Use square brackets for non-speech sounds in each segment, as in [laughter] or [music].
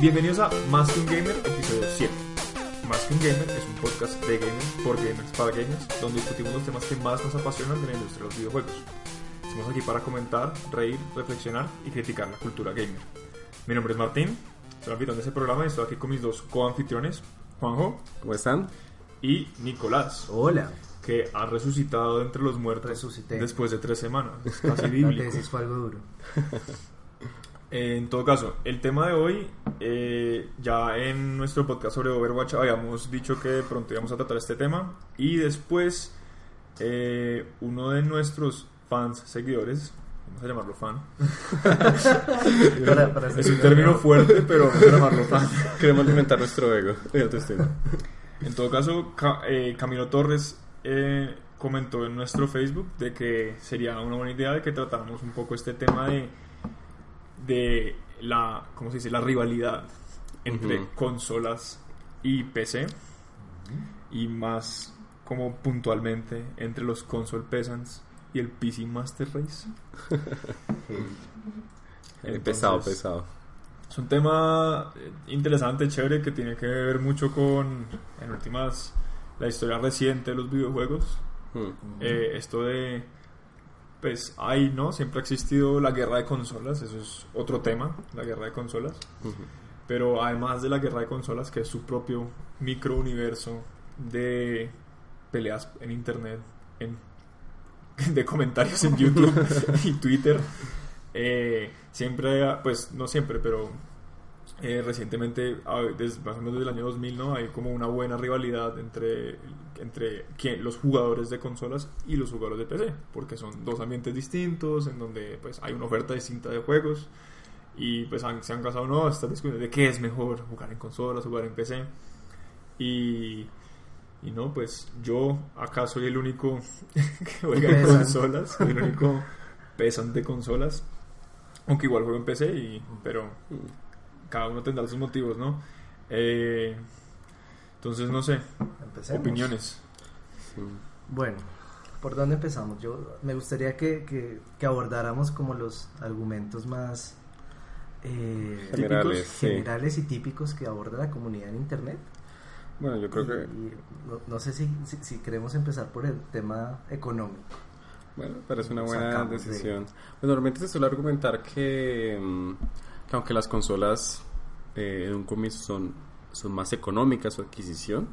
Bienvenidos a Más que un Gamer, episodio 7. Más que un Gamer es un podcast de gamers por gamers para gamers, donde discutimos los temas que más nos apasionan de la industria de los videojuegos. Estamos aquí para comentar, reír, reflexionar y criticar la cultura gamer. Mi nombre es Martín, soy el anfitrión de este programa y estoy aquí con mis dos coanfitriones, Juanjo ¿Cómo están? y Nicolás, Hola. que ha resucitado entre los muertos Resucité. después de tres semanas. Es [laughs] casi La bíblico. tesis fue algo duro. [laughs] Eh, En todo caso, el tema de hoy, eh, ya en nuestro podcast sobre Overwatch habíamos dicho que pronto íbamos a tratar este tema y después eh, uno de nuestros fans, seguidores, vamos a llamarlo fan, [laughs] Para- para es un término fuerte, pero vamos a llamarlo fan. [laughs] Queremos alimentar nuestro ego y autoestima. En todo caso, Ca- eh, Camilo Torres eh, comentó en nuestro Facebook de que sería una buena idea de que tratáramos un poco este tema de, de la, ¿cómo se dice? La rivalidad entre consolas y PC y más como puntualmente entre los console peasants y el PC Master Race. [laughs] Pesado, pesado. es un tema eh, interesante, chévere, que tiene que ver mucho con, en últimas, la historia reciente de los videojuegos. Mm. Eh, esto de, pues, hay, ¿no? Siempre ha existido la guerra de consolas, eso es otro tema, la guerra de consolas. Pero además de la guerra de consolas, que es su propio micro universo de peleas en internet, en, [laughs] de comentarios en [laughs] YouTube y Twitter, eh, siempre, pues no siempre, pero eh, recientemente, desde, más o menos desde el año 2000, ¿no? Hay como una buena rivalidad entre, entre quién- los jugadores de consolas y los jugadores de PC, porque son dos ambientes distintos, en donde pues hay una oferta distinta de juegos y pues han- se han casado no estas discusiones de qué es mejor jugar en consolas jugar en PC y y no pues yo acá soy el único [laughs] que juega en consolas soy el único pesan de consolas aunque igual juego en PC y pero cada uno tendrá sus motivos no Eh, entonces no sé Empecemos. opiniones Sí. Bueno, ¿por dónde empezamos? Yo me gustaría que, que- que abordáramos como los argumentos más eh, Generales, típicos, sí. generales y típicos que aborda la comunidad en internet. Bueno, yo creo Y- que. y no, no sé si, si, si queremos empezar por el tema económico. Bueno, parece una buena Sacamos de- decisión. Bueno, normalmente se suele argumentar que, mm, que aunque las consolas eh, en un comienzo son, son más económicas su adquisición,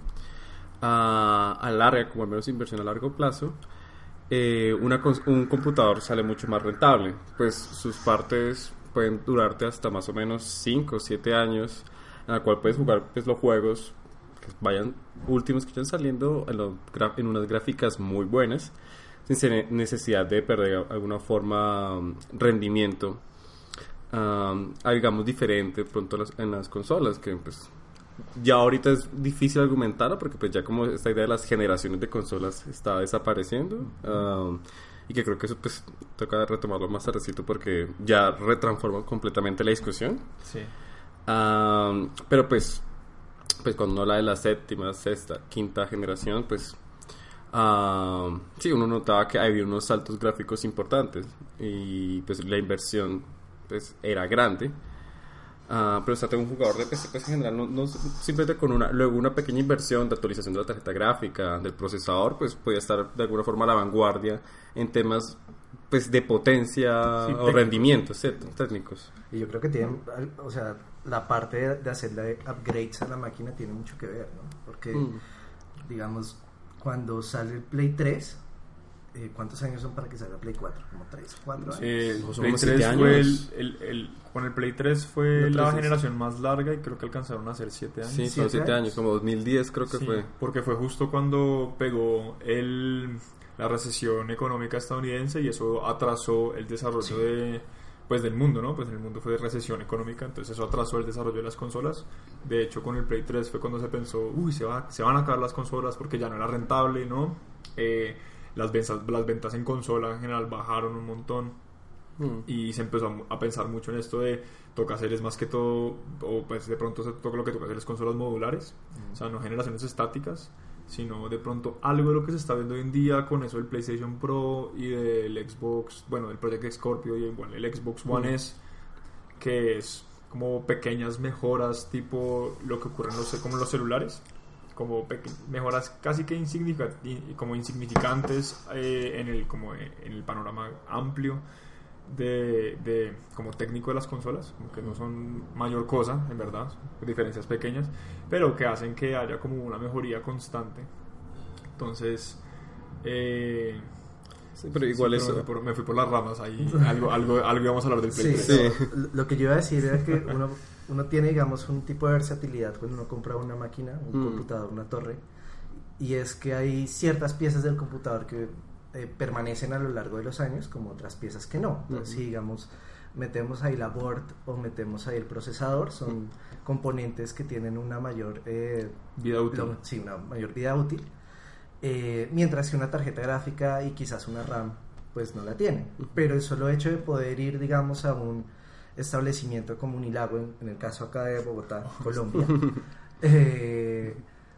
a, a larga, como al menos inversión a largo plazo, eh, una un computador sale mucho más rentable. Pues sus partes pueden durarte hasta más o menos 5 o 7 años, en la cual puedes jugar pues, los juegos que vayan últimos que vayan saliendo en, los en unas gráficas muy buenas sin necesidad de perder de alguna forma um, rendimiento um, a, digamos diferente pronto las- en las consolas que pues ya ahorita es difícil argumentarlo porque pues ya como esta idea de las generaciones de consolas está desapareciendo um, y que creo que eso pues toca retomarlo más tardecito porque ya retransforma completamente la discusión. Sí. Um, pero pues, pues cuando habla de la séptima, sexta, quinta generación, pues um, sí, uno notaba que había unos saltos gráficos importantes y pues la inversión pues era grande. Ah, pero o sea, tengo un jugador de PC pues, en general, no, no simplemente con una, luego una pequeña inversión de actualización de la tarjeta gráfica, del procesador, pues podía estar de alguna forma a la vanguardia en temas pues de potencia Sí, o rendimiento, ¿cierto? Técnicos. Y yo creo que tienen, o sea, la parte de, de hacerle upgrades a la máquina tiene mucho que ver, ¿no? Porque, Mm. digamos, cuando sale el Play 3, eh, ¿cuántos años son para que salga Play 4? ¿Como 3, 4 años? Eh, Son Play como 3 siete fue el, años. el- el- con el Play 3 fue la 3 es- generación más larga y creo que alcanzaron a ser 7 años. Sí, ¿Siete son siete años? años, como 2010 creo que Sí, fue. porque fue justo cuando pegó el, la recesión económica estadounidense y eso atrasó el desarrollo de pues del mundo, ¿no? Pues en el mundo fue de recesión económica, entonces eso atrasó el desarrollo de las consolas. De hecho, con el Play 3 fue cuando se pensó, uy, se, va, se van a acabar las consolas porque ya no era rentable, ¿no? Eh, las, ventas, las ventas en consola en general bajaron un montón Mm. y se empezó a, a pensar mucho en esto de toca hacer es más que todo o pues de pronto se toca lo que toca hacer es consolas modulares o sea no generaciones estáticas sino de pronto algo de lo que se está viendo hoy en día con eso del PlayStation Pro y del Xbox bueno del Project Scorpio y igual el Xbox One Mm. S que es como pequeñas mejoras tipo lo que ocurre en los, como en los celulares como mejoras casi que insignifica- i- como insignificantes eh, en el como en el panorama amplio de, de como técnico de las consolas como que no son mayor cosa en verdad diferencias pequeñas pero que hacen que haya como una mejoría constante entonces eh, Sí, pero igual sí, eso... me, fui por, me fui por las ramas ahí [laughs] algo algo algo íbamos a hablar del Play Sí, 3. Sí. no, lo que yo iba a decir era que uno, uno tiene, digamos, un tipo de versatilidad cuando uno compra una máquina, un Mm. computador, una torre, y es que hay ciertas piezas del computador que eh, permanecen a lo largo de los años, como otras piezas que no. Entonces, Ujú. si, digamos, metemos ahí la board o metemos ahí el procesador, son componentes que tienen una mayor eh, vida útil lo- sí, una mayor vida útil. eh, mientras que una tarjeta gráfica y quizás una RAM, pues no la tienen. Pero el solo hecho de poder ir, digamos, a un establecimiento como Unilago, en, en el caso acá de Bogotá, [laughs] Colombia, eh,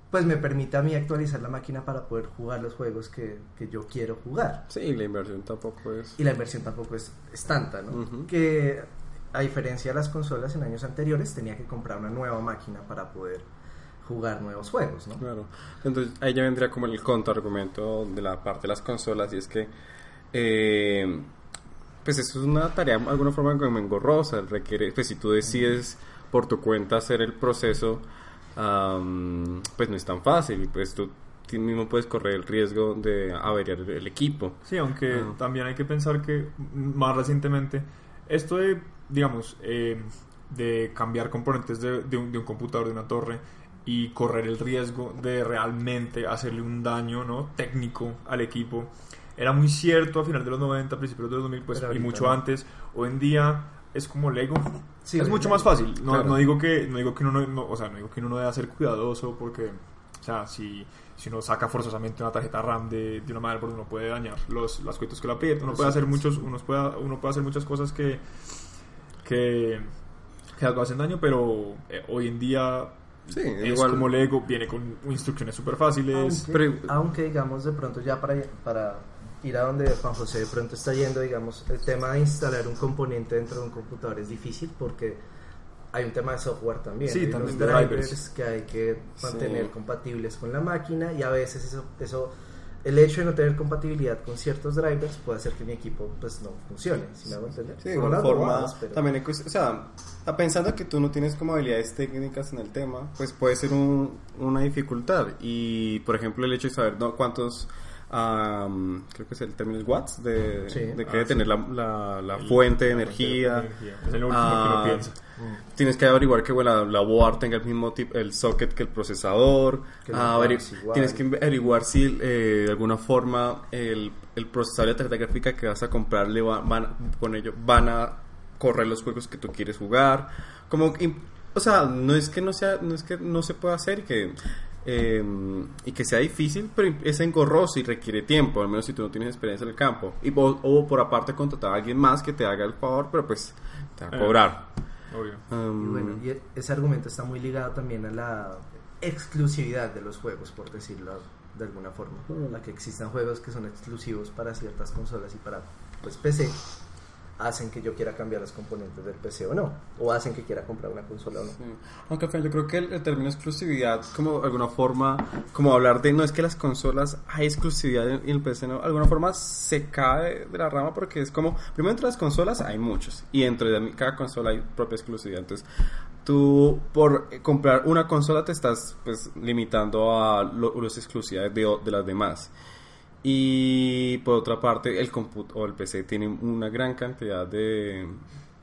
pues me permite a mí actualizar la máquina para poder jugar los juegos que, que yo quiero jugar. Sí, la inversión tampoco es... Y la inversión tampoco es, es tanta, ¿no? Que a diferencia de las consolas en años anteriores, tenía que comprar una nueva máquina para poder jugar nuevos juegos, ¿no? Claro. Entonces ahí ya vendría como el contraargumento de la parte de las consolas y es que eh, pues eso es una tarea de alguna forma como engorrosa, requiere, pues si tú decides por tu cuenta hacer el proceso, am, pues no es tan fácil pues tú mismo puedes correr el riesgo de averiar el equipo. Sí, aunque Ah. también hay que pensar que más recientemente esto de, digamos, eh, de cambiar componentes de, de un, de un computador, de una torre y correr el riesgo de realmente hacerle un daño ¿no? técnico al equipo era muy cierto a final de los 90, principios de los 2000 pues, Pero y mucho no. antes. Hoy en día es como Lego. Sí, es mucho más fácil. No, Claro. no digo que no digo que uno no, no- o sea, no digo que uno no deba ser cuidadoso porque o sea, si, si uno saca forzosamente una tarjeta RAM de, de una motherboard uno puede dañar los las cuitos que la aprieta, uno puede hacer muchos uno puede uno puede hacer muchas cosas que que que algo hacen daño, pero eh, hoy en día Sí, es igual. como Lego, viene con instrucciones súper fáciles. Aunque, Pero- aunque, digamos de pronto ya para, para ir a donde Juan José de pronto está yendo, digamos, el tema de instalar un componente dentro de un computador es difícil porque hay un tema de software también. Sí, hay también unos drivers, drivers. que hay que mantener Sí. compatibles con la máquina y a veces eso, eso el hecho de no tener compatibilidad con ciertos drivers puede hacer que mi equipo pues no funcione, si me hago entender. Sí, de unas forma, pero- también o sea, a- pensando que tú no tienes como habilidades técnicas en el tema, pues puede ser un- una dificultad. Y, por ejemplo, el hecho de saber ¿no? cuántos, am, creo que es el término es watts, de, Sí. de que Ah, sí. tener la, la- la El- fuente de la energía. Es el último Ah, que uno piensa. Tienes que averiguar que bueno, la board tenga el mismo tipo, el socket que el procesador. Que Ah, tienes que averiguar si eh, de alguna forma el, el procesador la tarjeta gráfica que vas a comprarle va- van, con ello van a correr los juegos que tú quieres jugar. Como, o sea, no es que no sea, no es que no se pueda hacer y que eh, y que sea difícil, pero es engorroso y requiere tiempo, al menos si tú no tienes experiencia en el campo. Y, o, o por aparte contratar a alguien más que te haga el favor, pero pues te va a Eh. cobrar. Obvio. Y Um, bueno, y e- ese argumento está muy ligado también a la exclusividad de los juegos, por decirlo de alguna forma. La que existan juegos que son exclusivos para ciertas consolas y para pues PC hacen que yo quiera cambiar los componentes del PC o no, o hacen que quiera comprar una consola o no. Sí. Aunque final yo creo que el, el término exclusividad, como de alguna forma, como hablar de no es que las consolas hay exclusividad en, el PC, no, de alguna forma se cae de la rama porque es como, primero entre las consolas hay muchos y dentro de cada consola hay propia exclusividad. Entonces, tú por eh, comprar una consola te estás pues limitando a lo- las exclusividades de, de las demás. Y por otra parte, el comput o el PC tiene una gran cantidad de,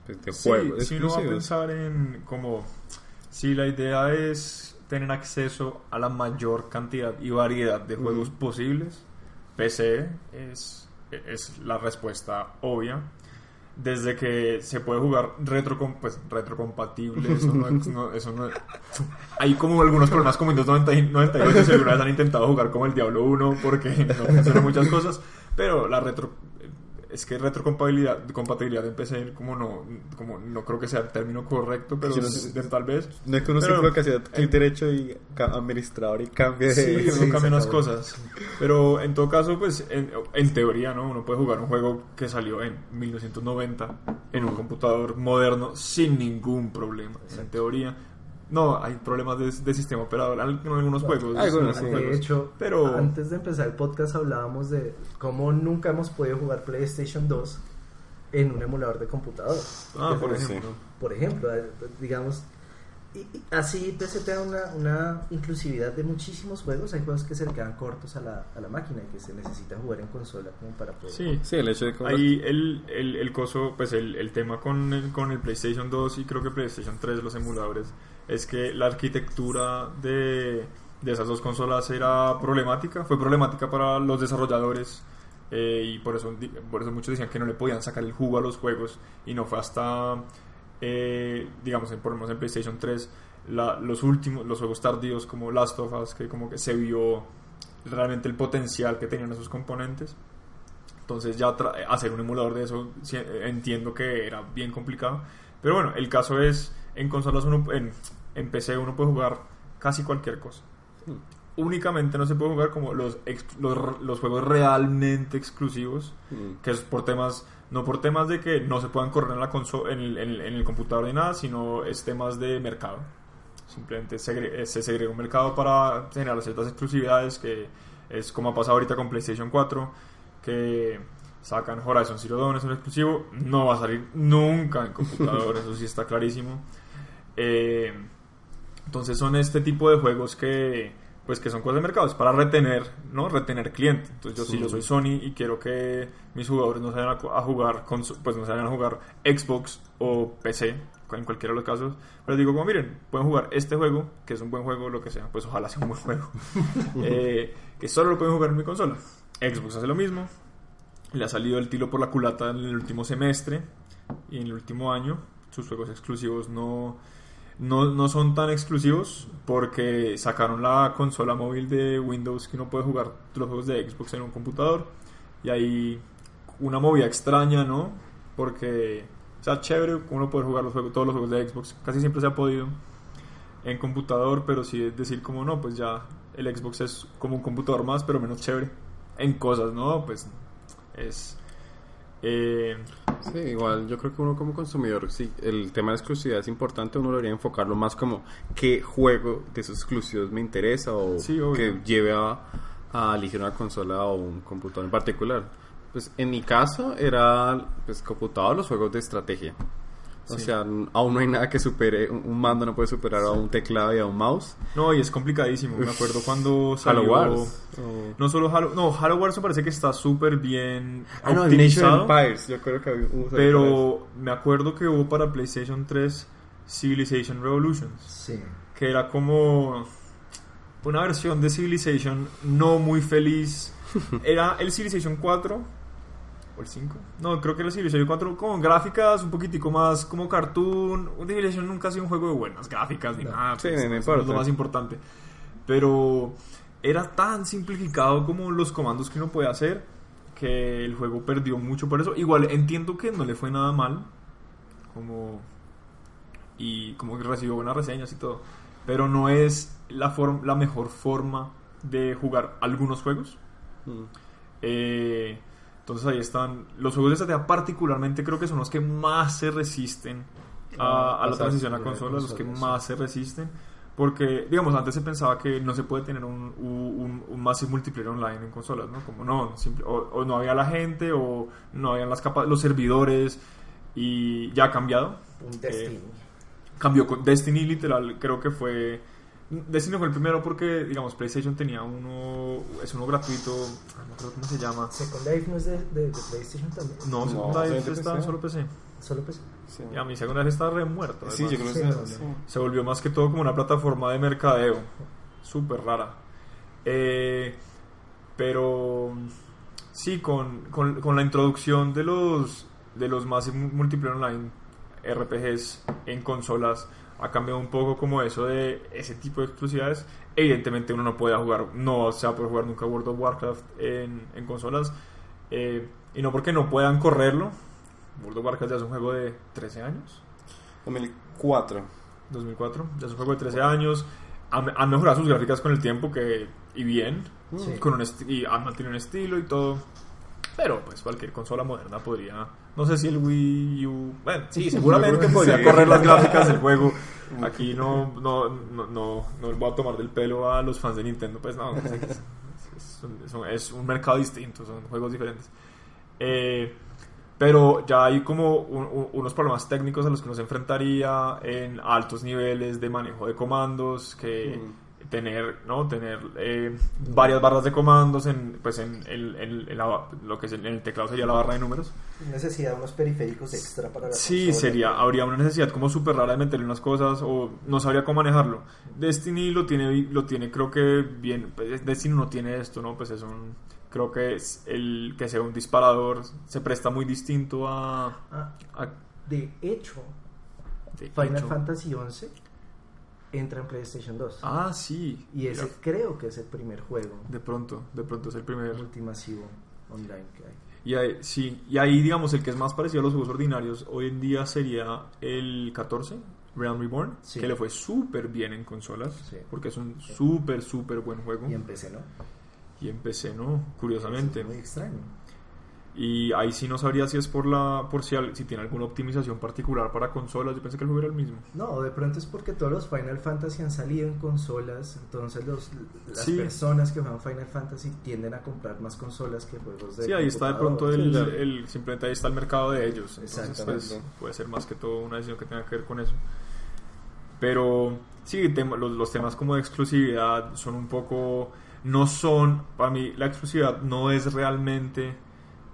pues, de Sí, juegos si uno va a pensar en como si la idea es tener acceso a la mayor cantidad y variedad de juegos posibles, PC es, es la respuesta obvia. Desde que se puede jugar retro, pues, retrocompatible, eso no, no- eso no- Hay como algunos problemas como Windows 90 y 98 si alguna vez han intentado jugar como el Diablo 1 porque no funcionan muchas cosas, pero la retro es que retrocompatibilidad compatibilidad en PC como no como no creo que sea el término correcto pero Sí, no tal vez. No es que uno Pero- se que hacía clic derecho y administrador y cambie de... [laughs] sí, uno cambia unas cosas. Pero en todo caso pues en, en teoría no uno puede jugar un juego que salió en 1990 en un computador moderno sin ningún problema. En teoría no hay problemas de, de sistema operador en algunos juegos Algunos, sí. De hecho, pero antes de empezar el podcast hablábamos de cómo nunca hemos podido jugar PlayStation 2 en un emulador de computador. ah, por Sí. ejemplo Por ejemplo, digamos, así PC te da una, una inclusividad de muchísimos juegos. Hay juegos que se le quedan cortos a la, a la máquina y que se necesita jugar en consola como para poder. sí Sí, el hecho de que... Ahí el, el, el coso, pues el, el tema con el, con el PlayStation 2 y creo que PlayStation 3, los emuladores, es que la arquitectura de, de esas dos consolas era problemática, fue problemática para los desarrolladores eh, y por eso, por eso muchos decían que no le podían sacar el jugo a los juegos y no fue hasta, eh, digamos, en, por lo menos en PlayStation 3, la- los últimos, los juegos tardíos como Last of Us, que como que se vio realmente el potencial que tenían esos componentes. Entonces ya tra- hacer un emulador de eso eh, entiendo que era bien complicado. Pero bueno, el caso es, en consolas uno, en, en PC uno puede jugar casi cualquier cosa. Únicamente no se puede jugar como los, ex- los, los juegos realmente exclusivos, Mm. que es por temas, no por temas de que no se puedan correr en, la conso- en, el, en el- computador ni nada, sino es temas de mercado. Simplemente segre- eh, se segrega un mercado para generar ciertas exclusividades, que es como ha pasado ahorita con PlayStation 4, que sacan Horizon Zero Dawn, es un exclusivo, no va a salir nunca en computador, [laughs] eso sí está clarísimo. Eh, entonces son este tipo de juegos que pues que son cosas de mercado, es para retener, ¿no? Retener cliente. Entonces yo si Sí. yo soy Sony y quiero que mis jugadores no se vayan a jugar con pues no se vayan a jugar Xbox o PC, en cualquiera de los casos, pero digo como miren, pueden jugar este juego, que es un buen juego, lo que sea, pues ojalá sea un buen juego. [laughs] eh, que solo lo pueden jugar en mi consola. Xbox hace lo mismo. Le ha salido el tiro por la culata en el último semestre y en el último año. Sus juegos exclusivos no, no, no son tan exclusivos porque sacaron la consola móvil de Windows que uno puede jugar los juegos de Xbox en un computador. Y hay una movida extraña, ¿no? Porque, o sea, chévere uno poder jugar los juegos, todos los juegos de Xbox. Casi siempre se ha podido en computador, pero sí es decir como no, pues ya el Xbox es como un computador más, pero menos chévere en cosas, ¿no? Pues es... eh, Sí, igual yo creo que uno como consumidor, sí, el tema de exclusividad es importante, uno debería enfocarlo más como qué juego de esos exclusivos me interesa o Sí, que lleve a, a elegir una consola o un computador en particular. Pues en mi caso era pues computador los juegos de estrategia. O Sí. sea, aún no hay nada que supere, un mando no puede superar a un teclado y a un mouse. no, y es complicadísimo. Me acuerdo cuando salió... Halo Wars. No solo Halo... No, Halo Wars me parece que está súper bien Ah, optimizado. Empires, yo creo que había un pero me acuerdo que hubo para PlayStation 3 Civilization Revolutions. Sí. que era como una versión de Civilization no muy feliz. [laughs] Era el Civilization 4 o el 5. No, creo que el Civilization 4 con gráficas un poquitico más como cartoon. Civilization nunca ha sido un juego de buenas gráficas ni No. nada. Sí, pues, no eso es lo más importante. Pero era tan simplificado como los comandos que uno puede hacer que el juego perdió mucho por eso. Igual entiendo que no le fue nada mal. Como y como que recibió buenas reseñas y todo. Pero no es la, form- la mejor forma de jugar algunos juegos. Mm. Eh, entonces ahí están. Los juegos de estrategia particularmente creo que son los que más se resisten a, a la transición a consolas, los que más se resisten. Porque, digamos, antes se pensaba que no se puede tener un, un, un massive multiplayer online en consolas, ¿no? Como no, simple- o, o no había la gente, o no habían las capa- los servidores, y ya ha cambiado Un Destiny. cambió con Destiny literal creo que fue Destiny fue el primero porque digamos PlayStation tenía uno es uno gratuito ah, no creo cómo se llama Second Life no es de, de- de PlayStation también. no, No, Second Life ¿es de está en PC? solo PC Solo PC. Sí. y a mi Second Life está re muerto Sí, yo creo Sí, que no, sí. no. se volvió más que todo como una plataforma de mercadeo súper rara Eh, pero sí con, con, con la introducción de los de los más multiplayer online RPGs en consolas ha cambiado un poco como eso de ese tipo de exclusividades evidentemente uno no puede jugar no se va a poder jugar nunca World of Warcraft en, en consolas Eh, Y no porque no puedan correrlo. World of Warcraft ya es un juego de 13 años. 2004. 2004. Ya es un juego de 13 años. Han, han mejorado sus gráficas con el tiempo que, y bien. Sí. Con un y han mantenido un estilo y todo. Pero pues cualquier consola moderna podría. No sé si el Wii U. Bueno, sí, [laughs] seguramente podría correr las gráficas del juego. [laughs] Aquí no, no, no, no, no voy a tomar del pelo a los fans de Nintendo. Pues no, es, es- es un- es mercado distinto, son juegos diferentes. Eh, pero ya hay como un- un- unos problemas técnicos a los que uno se enfrentaría en altos niveles de manejo de comandos, que tener, ¿no? tener eh, varias barras de comandos en, pues en, el- en- en la- lo que es en el teclado sería la barra de números. Necesidad de unos periféricos extra para la Sí, consola. sería, habría una necesidad como súper rara de meterle unas cosas o no sabría cómo manejarlo. Destiny lo tiene, lo tiene creo que bien, pues, Destiny no tiene esto, ¿no? Pues es un, creo que es el que sea un disparador se presta muy distinto a... Ah, a- de hecho, de Final hecho. Fantasy XI entra en PlayStation 2. Ah, sí. y ese Mira, creo que es el primer juego de pronto, de pronto es el primer. multimasivo online que hay. Y ahí, sí, y ahí digamos el que es más parecido a los juegos ordinarios hoy en día sería el 14, Realm Reborn, Sí. que le fue súper bien en consolas, Sí. porque es un súper, súper buen juego. Y en PC, ¿no? Y en PC no, curiosamente. Es muy extraño. Y ahí sí no sabría si es por la por si, al- si tiene alguna optimización particular para consolas. Yo pensé que el juego era el mismo. No, de pronto es porque todos los Final Fantasy han salido en consolas, entonces los, las Sí. personas que juegan Final Fantasy tienden a comprar más consolas que juegos de Sí, ahí está de pronto el, Sí, ya. el- simplemente ahí está el mercado de ellos. Entonces, pues, puede ser más que todo una decisión que tenga que ver con eso. Pero sí, tema- los, los temas como de exclusividad son un poco, no son, para mí la exclusividad no es realmente,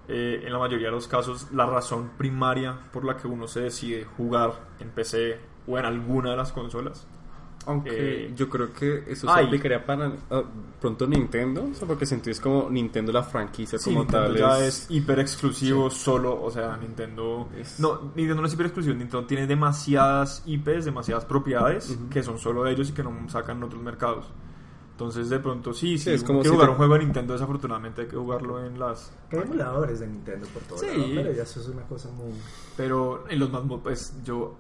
eh, en la mayoría de los casos, la razón primaria por la que uno se decide jugar en PC o en alguna de las consolas. Aunque Eh, yo creo que eso ay. se aplicaría para ah, pronto Nintendo, o sea, porque sentís como Nintendo la franquicia Sí, como Nintendo tal ya es hiper exclusivo solo, o sea, Nintendo Es- no, Nintendo no es hiper exclusivo, Nintendo tiene demasiadas IPs, demasiadas propiedades Ujú. que son solo de ellos y que no sacan en otros mercados. Entonces, de pronto sí, Sí, si es como si jugar te- un juego de Nintendo, desafortunadamente hay que jugarlo en las Hay emuladores de Nintendo por todo Sí. lado, pero ya eso es una cosa muy... pero en los más pues yo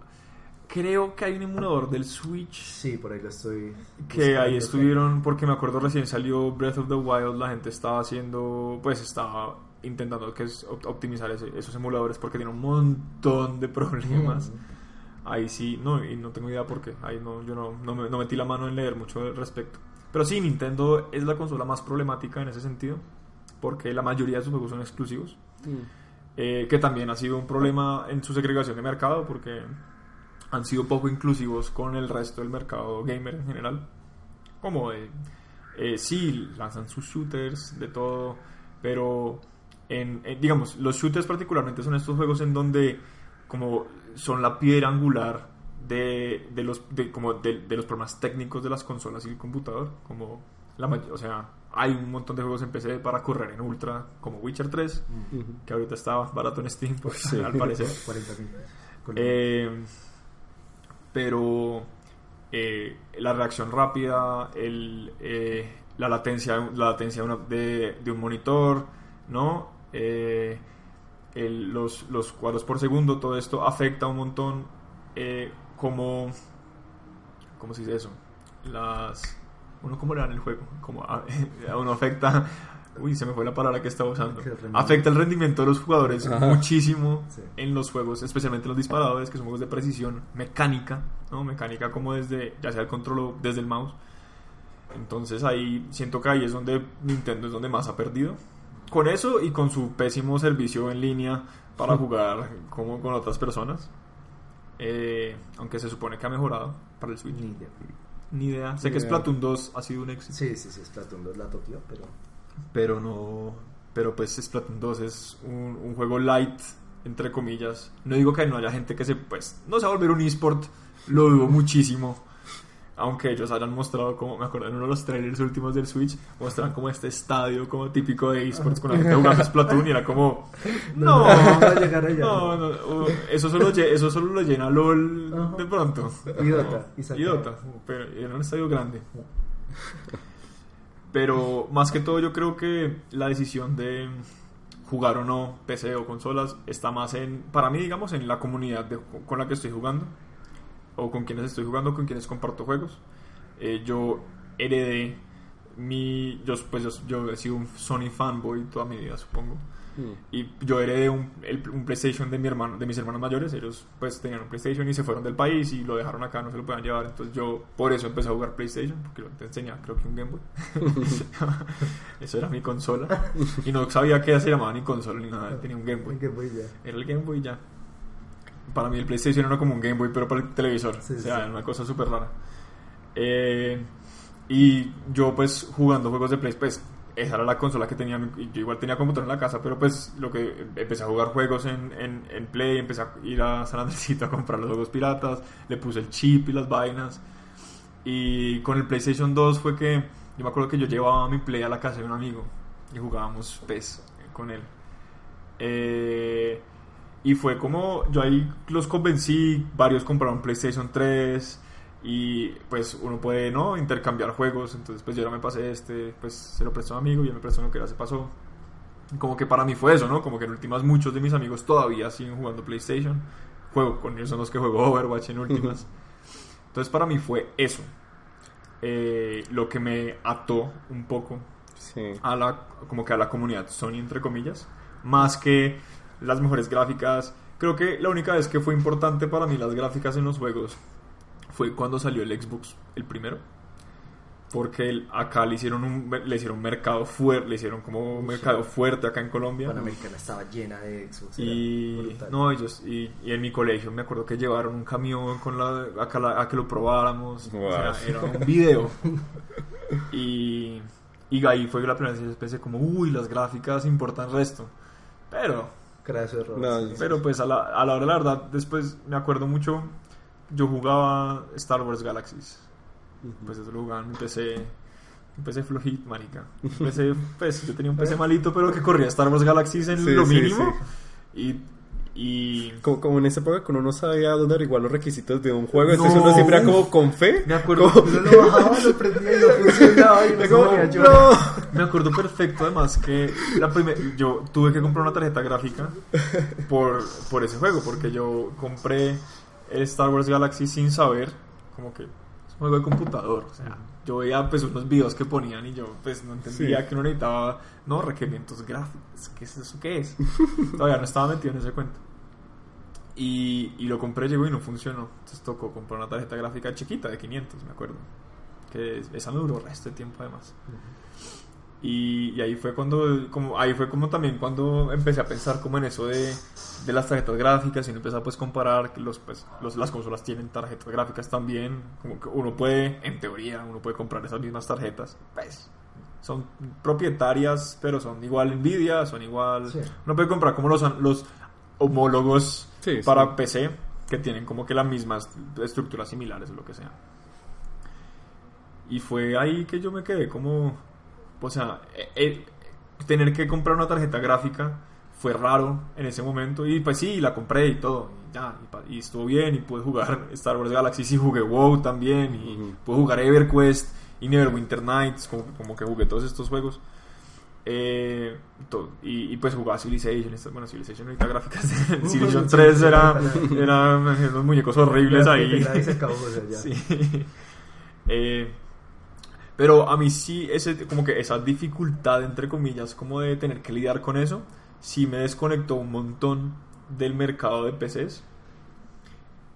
creo que hay un emulador del Switch Sí, por ahí lo estoy... que ahí estuvieron porque me acuerdo recién salió Breath of the Wild la gente estaba haciendo pues estaba intentando que es optimizar ese- esos emuladores porque tiene un montón de problemas Mm. ahí sí no y no tengo idea por qué ahí no yo no, no, me- no metí la mano en leer mucho al respecto pero sí Nintendo es la consola más problemática en ese sentido porque la mayoría de sus juegos son exclusivos Mm. eh, que también ha sido un problema en su segregación de mercado porque han sido poco inclusivos con el resto del mercado gamer en general. Como de, eh, sí, lanzan sus shooters, de todo, pero en, en- digamos, los shooters particularmente son estos juegos en donde como son la piedra angular de, de los de, como de, de los problemas técnicos de las consolas y el computador, como la may- o sea, hay un montón de juegos en PC para correr en ultra, como Witcher 3, Ujú. que ahorita está barato en Steam, pues, Sí. al parecer. [laughs] 40 mil pesos. Con- Eh, pero eh, la reacción rápida, el, eh, la latencia, la latencia de, una- de- de un monitor, ¿no? Eh, el- los, los cuadros por segundo, todo esto afecta un montón eh, como... ¿Cómo se dice eso? Las... Uno cómo le dan el juego, como a, [laughs] a uno afecta... Uy, se me fue la palabra que estaba usando. Afecta el rendimiento de los jugadores Ajá. muchísimo Sí. en los juegos, especialmente los disparadores, que son juegos de precisión mecánica, ¿no? Mecánica como desde, ya sea el control o desde el mouse. Entonces ahí siento que ahí es donde Nintendo es donde más ha perdido. Con eso y con su pésimo servicio en línea para [laughs] jugar como con otras personas. Eh, aunque se supone que ha mejorado para el Switch. Ni idea. Ni idea. Sé Ni que idea. Splatoon 2 ha sido un éxito. Sí, sí, sí, Splatoon 2 la topió, pero... Pero no. Pero pues Splatoon 2 es un, un juego light, entre comillas. No digo que no haya gente que se. Pues no se va a volver un eSport, lo dudo muchísimo. Aunque ellos hayan mostrado, como me acuerdo en uno de los trailers últimos del Switch, muestran como este estadio como típico de eSports con la gente jugando Splatoon y era como. No, no, va a llegar allá. no, no, uh, eso, solo, eso solo lo llena LOL de pronto. Y Dota, y Y Dota, pero era un estadio grande. Pero más que todo yo creo que la decisión de jugar o no PC o consolas está más en, para mí, digamos, en la comunidad de- con la que estoy jugando o con quienes estoy jugando, con quienes comparto juegos. Eh, yo heredé mi, yo, pues yo, yo he sido un Sony fanboy toda mi vida, supongo. Mm. Y yo heredé un, el- un PlayStation de mi hermano, de mis hermanos mayores. Ellos pues tenían un PlayStation y se fueron del país y lo dejaron acá, no se lo podían llevar. Entonces yo por eso empecé a jugar PlayStation, porque lo te enseñaba creo que un Game Boy. [laughs] [laughs] eso era mi consola. Y no sabía que se llamaba ni consola ni nada, tenía un Game Boy. Que voy ya. Era el Game Boy ya. Para mí el PlayStation era como un Game Boy, pero para el televisor. Sí, o sea, sí. era una cosa súper rara. Eh, y yo pues jugando juegos de Play, pues esa era la consola que tenía. Yo igual tenía computador en la casa, pero pues lo que empecé a jugar juegos en, en, en Play, empecé a ir a San Andresito a comprar los juegos piratas, le puse el chip y las vainas. Y con el PlayStation 2 fue que yo me acuerdo que yo llevaba mi Play a la casa de un amigo y jugábamos PES con él. Eh, y fue como yo ahí los convencí, varios compraron PlayStation 3 y pues uno puede no intercambiar juegos, entonces pues yo ahora me pasé este, pues se lo prestó a un amigo y él me prestó uno que ya se pasó. Como que para mí fue eso, ¿no? Como que en últimas muchos de mis amigos todavía siguen jugando PlayStation. Juego con ellos son los que juego Overwatch en últimas. Entonces para mí fue eso. Eh, lo que me ató un poco Sí. a la como que a la comunidad Sony entre comillas más que las mejores gráficas. Creo que la única vez que fue importante para mí las gráficas en los juegos fue cuando salió el Xbox el primero porque el- acá le hicieron un le hicieron mercado fuerte le hicieron como un mercado fuerte acá en Colombia. Panamericana estaba llena de Xbox. y no ellos y, y en mi colegio me acuerdo que llevaron un camión con la acá la- a que lo probáramos. O sea, Wow. era un [laughs] video. Y y ahí fue la primera vez que pensé como uy las gráficas importan resto pero Craso error. No, sí. pero pues a la, a la hora de la verdad después me acuerdo mucho yo jugaba Star Wars Galaxies pues eso lo jugaba en mi PC un PC flojito, marica. Un PC, pues yo tenía un PC malito, pero que corría Star Wars Galaxies en Sí, lo sí, mínimo. Y, y Como, como en esa época que uno no sabía dónde averiguar los requisitos de un juego, entonces No, uno siempre era como con fe. me acuerdo, Uno lo bajaba, lo prendía y no [laughs] funcionaba y no Como, sabía yo. no. me acuerdo perfecto además que la primer, yo tuve que comprar una tarjeta gráfica por, por ese juego, porque yo compré el Star Wars Galaxy sin saber, como que juego de computador, o sea, yo veía pues unos videos que ponían y yo pues no entendía Sí. que uno necesitaba, no, requerimientos gráficos, ¿qué es eso? ¿Qué es? [laughs] Todavía no estaba metido en ese cuento. Y, y lo compré, llegó y no funcionó. Entonces tocó comprar una tarjeta gráfica chiquita de 500, me acuerdo. Que esa me duró resto de tiempo además. Y, y ahí fue cuando, como, ahí fue como también cuando empecé a pensar como en eso de, de las tarjetas gráficas y uno empezó a pues comparar que los, pues, los, las consolas tienen tarjetas gráficas también, como que uno puede, en teoría, uno puede comprar esas mismas tarjetas, pues son propietarias, pero son igual Nvidia, son igual, Sí. uno puede comprar como los, los homólogos Sí, para sí. PC que tienen como que las mismas estructuras similares o lo que sea. Y fue ahí que yo me quedé como, o sea, eh, eh, tener que comprar una tarjeta gráfica fue raro en ese momento y pues sí, la compré y todo, y ya, y, estuvo bien y pude jugar [laughs] Star Wars Galaxy y jugué WoW también y pude jugar EverQuest y Neverwinter Nights, como, como que jugué todos estos juegos. Eh, to- y, y, pues jugaba Civilization, bueno, Civilization ahorita gráficas, Civilization 3 era, eran unos muñecos horribles ahí. [laughs] Sí. Eh, pero a mí sí, ese, como que esa dificultad, entre comillas, como de tener que lidiar con eso, sí me desconectó un montón del mercado de PCs.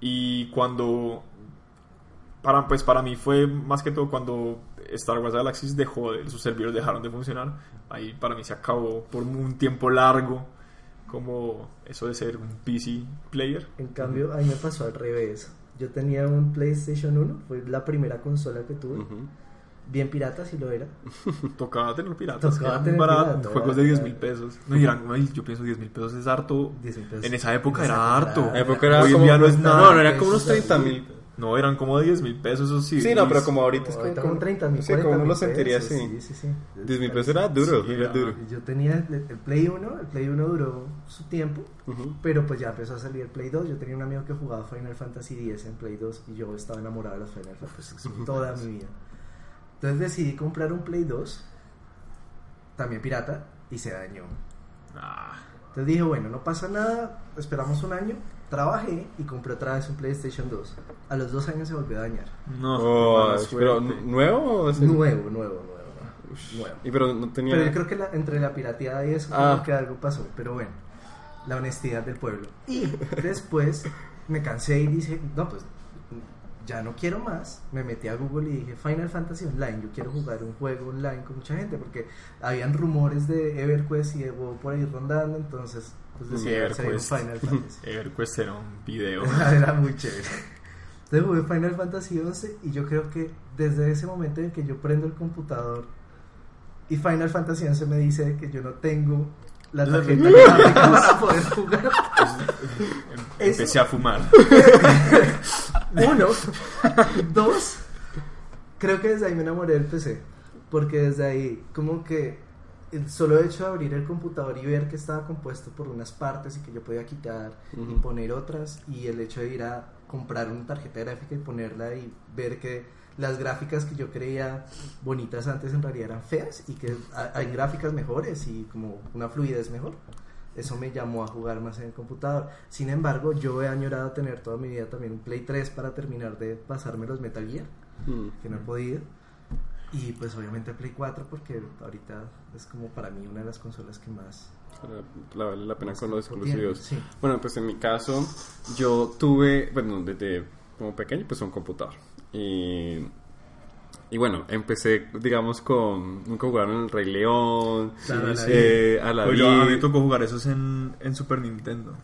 Y cuando, para, pues para mí fue más que todo cuando Star Wars Galaxy dejó, de- sus servidores dejaron de funcionar. Ahí para mí se acabó por un tiempo largo, como eso de ser un PC player. En cambio, a mí me pasó al revés. Yo tenía un PlayStation 1, fue la primera consola que tuve. Ujú. Bien pirata, si lo era. [laughs] Tocaba tener piratas, Tocaba tener baratos, pirata, juegos de era- 10 mil pesos. No, ay, yo pienso 10 mil pesos es harto. 10 mil pesos. En esa época En esa era harto. En la época era Hoy en como, día no es nada. No, no, era como unos 30 mil. No, eran como 10 mil pesos, eso sí. Sí, no, pero como ahorita es como, con 30 mil, Sí, como uno lo sentiría así. Sí, sí, sí. 10 mil pesos era duro, Sí, era era- duro. Yo tenía el, el Play 1, el Play 1 duró su tiempo, Ujú. pero pues ya empezó a salir el Play 2. Yo tenía un amigo que jugaba Final Fantasy X en Play 2 y yo estaba enamorado de los Final Fantasy [laughs] toda mi vida. Entonces decidí comprar un Play 2, también pirata, y se dañó. Ah, Entonces dije, bueno, no pasa nada, esperamos un año, trabajé y compré otra vez un PlayStation 2. A los dos años se volvió a dañar. no. Oh, pero. ¿nuevo o es- Nuevo, nuevo, nuevo. nuevo. Y pero no tenía... Pero yo creo que la- entre la pirateada y eso, Ah. como que algo pasó. Pero bueno, la honestidad del pueblo. Y [laughs] después me cansé y dije, no, pues ya no quiero más. Me metí a Google y dije, Final Fantasy Online. Yo quiero jugar un juego online con mucha gente porque habían rumores de EverQuest y de WoW por ahí rondando. Entonces, pues un EverQuest. Final [laughs] Fantasy. EverQuest era un video. [laughs] Era muy chévere. Entonces jugué Final Fantasy 11 y yo creo que desde ese momento en que yo prendo el computador y Final Fantasy 11 me dice que yo no tengo la tarjeta gráfica para poder jugar. [laughs] Empecé a fumar. Uno, [laughs] dos, creo que desde ahí me enamoré del PC. Porque desde ahí, como que el solo hecho de abrir el computador y ver que estaba compuesto por unas partes y que yo podía quitar y poner otras, y el hecho de ir a comprar una tarjeta gráfica y ponerla y ver que las gráficas que yo creía bonitas antes en realidad eran feas y que ha- hay gráficas mejores y como una fluidez mejor. Eso me llamó a jugar más en el computador. Sin embargo, yo he añorado tener toda mi vida también un Play 3 para terminar de pasarme los Metal Gear, Mm. que no he podido. Y pues obviamente Play 4 porque ahorita es como para mí una de las consolas que más... La, la- vale la pena con los exclusivos. Sí. Bueno, pues en mi caso, yo tuve, bueno, desde como pequeño, pues un computador. Y, y bueno, empecé, digamos, con. Nunca jugaron El Rey León, Claro, sí, eh, Aladdin. Yo, a mí me tocó jugar esos en, en Super Nintendo.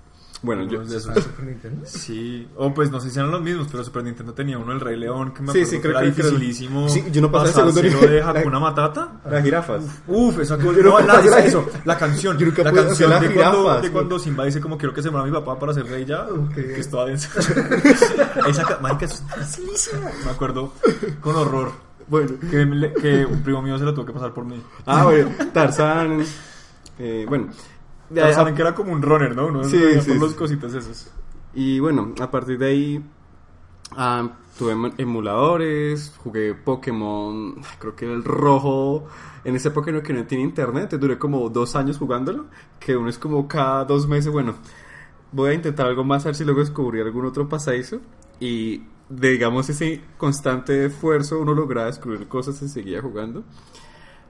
Bueno, yo. Algunos de esos. ¿Ah, Super Nintendo? Sí, o pues no sé si eran los mismos, pero Super Nintendo tenía uno, el Rey León, que me Sí, sí, que creo era que- creo- dificilísimo. Sí, yo no pasé el segundo de Hakuna Matata. Las jirafas. Uf, esa Yo no, la, eso, la canción, Yo nunca la canción de cuando, de cuando Simba dice como quiero que se muera mi papá para ser rey ya, que es toda densa. [laughs] esa ca- marica es dificilísima. Me acuerdo con horror Bueno. que, me que un primo mío se lo tuvo que pasar por mí. Ah, bueno, Tarzán. [laughs] eh, bueno. saben que era como un runner, ¿no? Uno Sí, sí, por sí. los cositas esos. Y bueno, a partir de ahí ah, tuve em- emuladores, jugué Pokémon, creo que era el rojo. En esa época no, que no tenía internet, duré como dos años jugándolo, que uno es como cada dos meses, bueno, voy a intentar algo más, a ver si luego descubrí algún otro pasadizo. Y de, digamos ese constante esfuerzo uno lograba descubrir cosas y seguía jugando.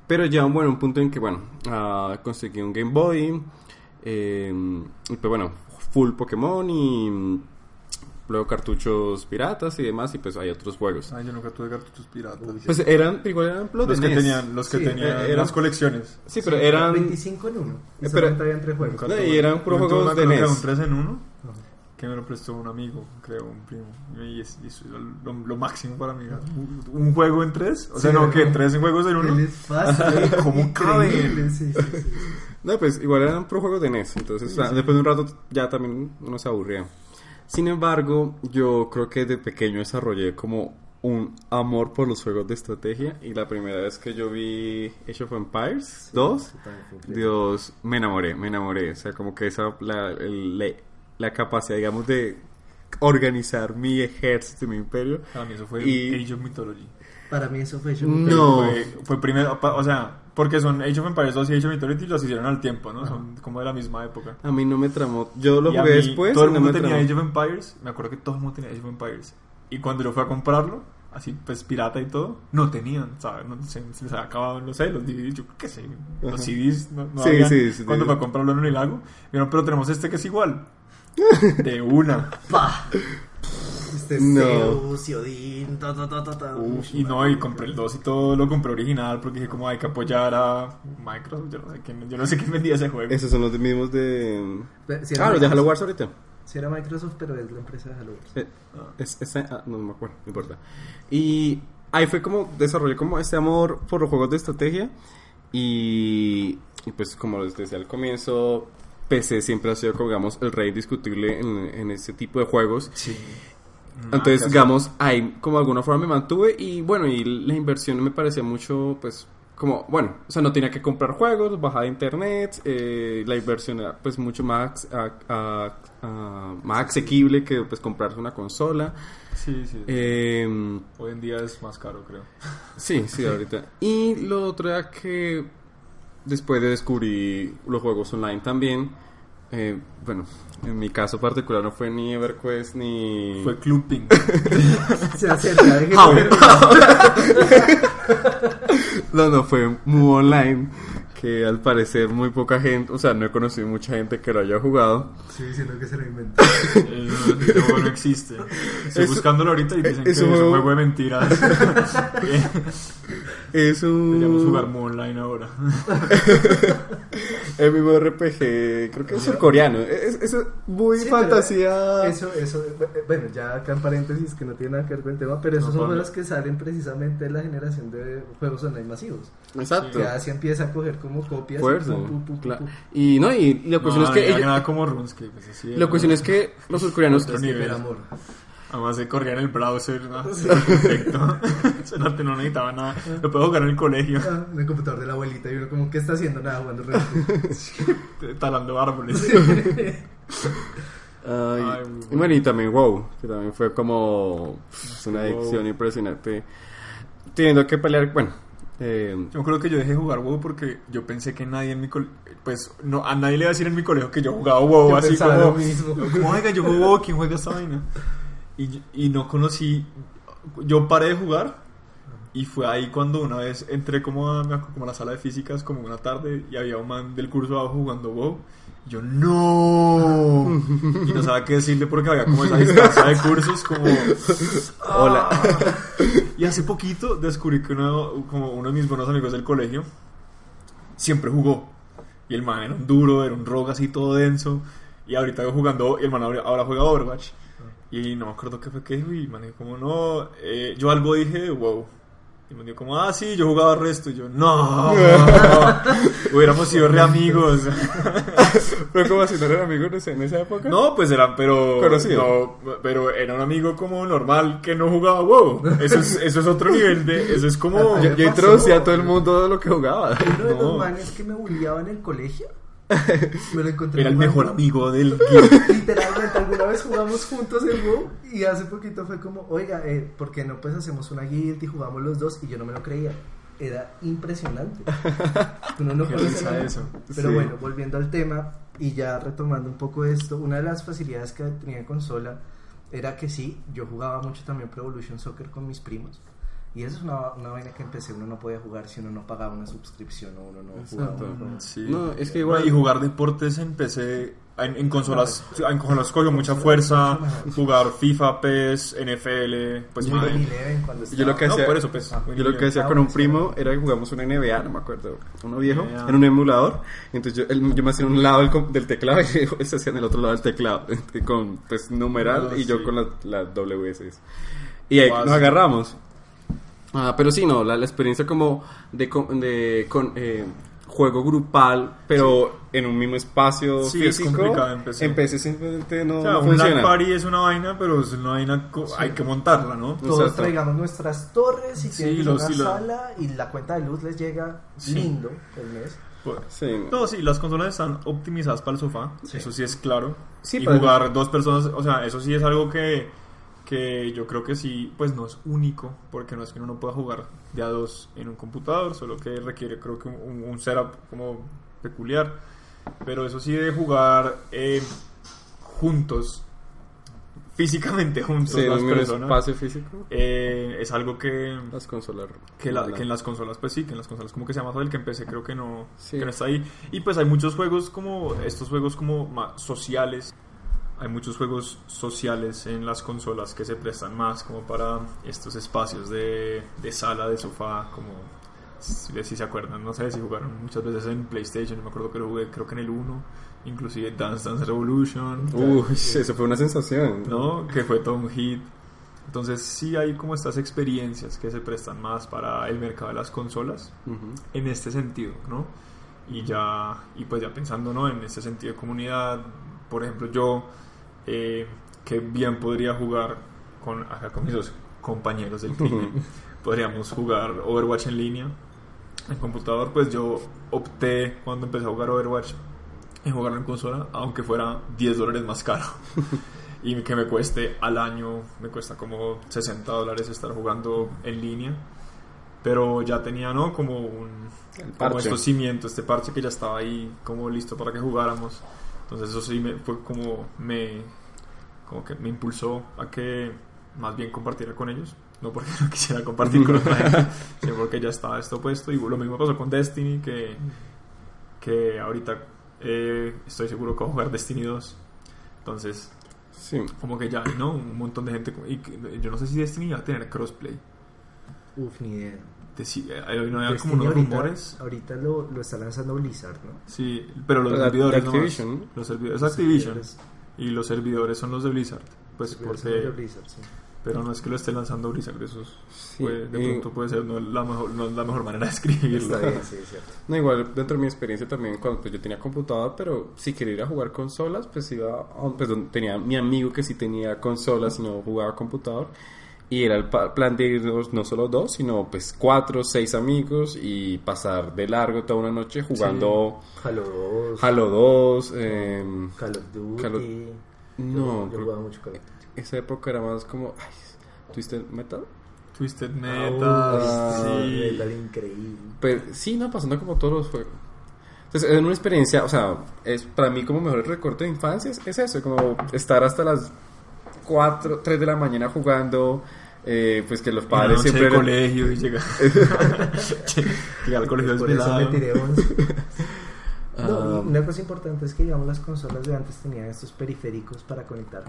Pero ya bueno, un punto en que, bueno, ah, conseguí un Game Boy, eh, y pues bueno, full Pokémon y mm, luego cartuchos piratas y demás, y pues hay otros juegos. Ay, yo nunca tuve cartuchos piratas. Pues eran, igual eran los, los que NES. tenían, los que Sí, tenían eh, eran- las colecciones. Sí, pero eran... 25 en uno. Y pero- entre juegos. No, y eran puros juegos de NES. un 3 en 1 Ajá. Que me lo prestó un amigo, creo, un primo. Y es- lo, lo máximo para mí. Un, un juego en 3, o sea, Sí, no, era que tres en juegos en uno. [laughs] Él es fácil. ¿Cómo increíble, caben? Sí, sí, sí. No, pues igual eran pro juegos de NES, entonces o sea, después de un rato ya también uno se aburría. Sin embargo, yo creo que desde pequeño desarrollé como un amor por los juegos de estrategia y la primera vez que yo vi Age of Empires 2, Eso también fue increíble. Dios, me enamoré, me enamoré, o sea, como que esa, la, el- la, capacidad, digamos, de organizar mi ejército, mi imperio. A mí eso fue Y- Age of Mythology. Para mí eso fue No. Fue, fue primero, o sea, porque son Age of Empires 2 y Age of Mythology los hicieron al tiempo, ¿no? Son como de la misma época. A mí no me tramó, yo lo Y a jugué mí, después Todo el y no mundo me tenía tramó. Age of Empires. Me acuerdo que todo el mundo tenía Age of Empires. Y cuando yo fui a comprarlo, así pues pirata y todo, no tenían, ¿sabes? No, se, se les había acabado, no sé, los DVDs, yo qué sé, los. CDs no, no Sí, habían. sí, sí, Cuando sí. fui a comprarlo en el lago, vieron, pero tenemos este que es igual. [laughs] De una. ¡Pah! Este No. Zeus y Odín, ta, ta, ta, ta, ta. Uf, y no, y compré el 2 y todo, lo compré original porque dije como hay que apoyar a Microsoft, yo no sé quién, yo no sé quién vendía ese juego. Esos son los mismos de... Si Ah, los de. Halo Wars ahorita. Si era Microsoft, pero es la empresa de Halo Wars. Eh, es, es- ah, no me acuerdo, no importa. Y ahí fue como desarrollé como este amor por los juegos de estrategia y, y pues como les decía al comienzo, PC siempre ha sido como digamos el rey discutible en, en este tipo de juegos. Sí. Entonces, digamos, ahí como de alguna forma me mantuve y bueno, y la inversión me parecía mucho, pues, como, bueno, o sea, no tenía que comprar juegos, bajaba de internet, eh, la inversión era pues mucho más, a- a- a- más asequible que pues comprarse una consola. Sí, sí. Eh, Hoy en día es más caro, creo. sí, sí, ahorita. Y lo otro era que después de descubrir los juegos online también, eh, bueno, en mi caso particular no fue ni EverQuest ni... Fue Clubping. [laughs] Se acerca, de [laughs] no, no, fue Mu Online, que al parecer muy poca gente, o sea, no he conocido mucha gente que lo haya jugado. Estoy diciendo que se lo inventó. [laughs] Eh, no, ese juego no existe. Estoy Es- buscándolo ahorita y dicen que es es un juego- de mentiras. Eh, [laughs] [laughs] Es un... Deberíamos jugar Online ahora. El mismo RPG, creo que es surcoreano. Es, es muy Sí, fantasía. Eso, eso, eh, bueno, ya acá en paréntesis que no tiene nada que ver con el tema, pero esos No, son juegos que salen precisamente de la generación de juegos online masivos. Exacto. Que así empieza a coger como copias. y Fuerza. pum, pum, pum. Y no, y la cuestión No, es que nada como RuneScape. pues, así, la cuestión es que los surcoreanos amor. Además se corría en el browser, ¿no? [laughs] perfecto. [laughs] Eso no, no necesitaba nada. Lo puedo jugar en el colegio, Ah, en el computador de la abuelita y uno como, ¿qué está haciendo? Nada, jugando [laughs] talando árboles. Ay, Ay, muy y bueno, y también WoW, que también fue como pues, una WoW. adicción impresionante. Teniendo que pelear, bueno, eh, Yo creo que yo dejé de jugar WoW porque yo pensé que nadie en mi colegio, pues no, a nadie le iba a decir en mi colegio que yo jugaba WoW Yo así pensaba como, lo mismo. como, oiga, yo juego [laughs] WoW, ¿quién juega esta vaina? Y, y no conocí, yo paré de jugar y fue ahí cuando una vez entré como a, como a la sala de físicas como una tarde y había un man del curso abajo jugando WoW. Yo, no. Y no sabía qué decirle porque había como esa distancia de cursos como... hola. Y hace poquito descubrí que uno, como uno de mis buenos amigos del colegio siempre jugó. Y el man era un duro, era un rogue así todo denso. Y ahorita jugando, y el man ahora, juega Overwatch. Y no me acuerdo qué fue que dijo. Y man dijo como, no, eh, yo algo dije, wow. Y me dijo como, ah, sí, yo jugaba resto. Y yo, no, [laughs] hubiéramos sido re amigos. [laughs] Pero como si no eran amigos en esa época. No, pues eran, pero. Conocido. No, pero era un amigo como normal que no jugaba WoW. Eso es, eso es otro nivel de. Eso es como. Yo, introducía a todo el mundo de lo que jugaba. Uno de No. los manes que me bulliaba en el colegio, [laughs] me lo encontré Era el jugando. mejor amigo del. [laughs] Literalmente, alguna vez jugamos juntos en WoW y hace poquito fue como, oiga, eh, ¿por qué no pues hacemos una guild y jugamos los dos? Y yo no me lo creía. Era impresionante. [laughs] Uno no eso. Pero Sí. bueno, volviendo al tema y ya retomando un poco esto, una de las facilidades que tenía en consola era que sí, yo jugaba mucho también Pro Evolution Soccer con mis primos. Y eso es una, una vaina que empecé, uno no podía jugar si uno no pagaba una suscripción o uno no jugaba. Exacto. juego. Sí. No, es que igual- Y jugar deportes en PC. En, en consolas, en consolas cogió mucha fuerza. Jugar FIFA, PES, NFL. Pues Yo Yo lo que No, hacía- por eso, pues. Ah, Yo lo que hacía con un primo era que jugamos una NBA, no me acuerdo, uno viejo, NBA. en un emulador. Entonces yo, él- yo me hacía en un lado del, del teclado [laughs] y él se hacía en el otro lado del teclado, [laughs] con pues numeral Ah, y yo sí. con las las WS. Y ahí nos agarramos. Ah, pero sí, no, la, la experiencia como de, co- de con, eh, juego grupal, pero en un mismo espacio Sí, es complicado en PC. En PC simplemente no, O sea, no un LAN funciona. party es una vaina, pero es una vaina. co- Hay que montarla, ¿no? Todos Exacto. traigamos nuestras torres y Sí, tienen los- una sí, lo- sala y la cuenta de luz les llega Sí. lindo el mes. Pues, Sí, No, sí, las consolas están optimizadas para el sofá, Sí. eso sí es claro. Sí, y jugar dos personas, o sea, eso sí es algo que, que yo creo que sí, pues no es único, porque no es que uno no pueda jugar de a dos en un computador, solo que requiere creo que un, un setup como peculiar. Pero eso sí de jugar eh, juntos, físicamente juntos, sí, las personas, espacio físico. eh, es algo que, Las consolas. que, la- que en las consolas, pues sí, que en las consolas como que sea más fácil que en PC creo que no, Sí. que no está ahí. Y pues hay muchos juegos como, estos juegos como ma- sociales, hay muchos juegos sociales en las consolas que se prestan más como para estos espacios de, de sala, de sofá, como si, si se acuerdan, no sé si jugaron muchas veces en PlayStation, yo me acuerdo que lo jugué creo que en el 1, inclusive Dance Dance Revolution. Uy, [laughs] eso fue una sensación. ¿no? Que fue todo un hit. Entonces sí hay como estas experiencias que se prestan más para el mercado de las consolas Ujú. en este sentido, ¿no? Y ya, y pues ya pensando, ¿no? En este sentido de comunidad, por ejemplo, yo eh, que bien podría jugar con, acá con mis dos compañeros del crimen, podríamos jugar Overwatch en línea en computador, pues yo opté cuando empecé a jugar Overwatch en jugarlo en consola, aunque fuera 10 dólares más caro. [laughs] y que me cueste al año, me cuesta como 60 dólares estar jugando en línea. pero ya tenía, ¿no? Como un El como estos cimientos, este parche que ya estaba ahí como listo para que jugáramos. Entonces eso sí me fue como me como que me impulsó a que más bien compartiera con ellos, no porque [laughs] no quisiera compartir con otra [laughs] gente, sino porque ya estaba esto puesto y lo mismo pasó con Destiny que que ahorita eh, estoy seguro que voy a jugar Destiny 2. Entonces, Sí. como que ya ¿no? Un montón de gente y yo no sé si Destiny va a tener crossplay. Uf, ni idea. Deci- eh, hay, no hay Destiny como unos ahorita, rumores. Ahorita lo, lo está lanzando Blizzard, ¿no? Sí, pero los De- de servidores. Activision, ¿no? Los servidores es Activision y los servidores son los de Blizzard. Pues de porque Blizzard, sí. pero no es que lo esté lanzando Blizzard, eso es- Sí, puede- de y- pronto puede ser no la mejor no es la mejor manera de escribirlo. Está bien, sí, es cierto. No, igual dentro de mi experiencia también, cuando pues, yo tenía computador, pero si quería ir a jugar consolas, pues iba a pues, tenía mi amigo que sí tenía consolas y no jugaba computador. Y era el plan de irnos no solo dos, sino pues cuatro, seis amigos y pasar de largo toda una noche jugando Halo 2, Halo 2. em, Call of Duty. Call of- no, yo, yo jugaba mucho Call of Duty. esa época era más como... Ay, ¿Twisted Metal? Twisted Ah, Metal, sí. Metal increíble. Pues sí, no, pasando como todos los juegos. Entonces, es una experiencia, o sea, es para mí como mejor recorte de infancia, es, es eso, como estar hasta las 4, 3 de la mañana jugando, eh, pues que los padres noche siempre... de colegio y llegar, [laughs] llegar al colegio Por eso me tiré 11. [laughs] No, Ah. una cosa importante es que digamos las consolas de antes tenían estos periféricos para conectar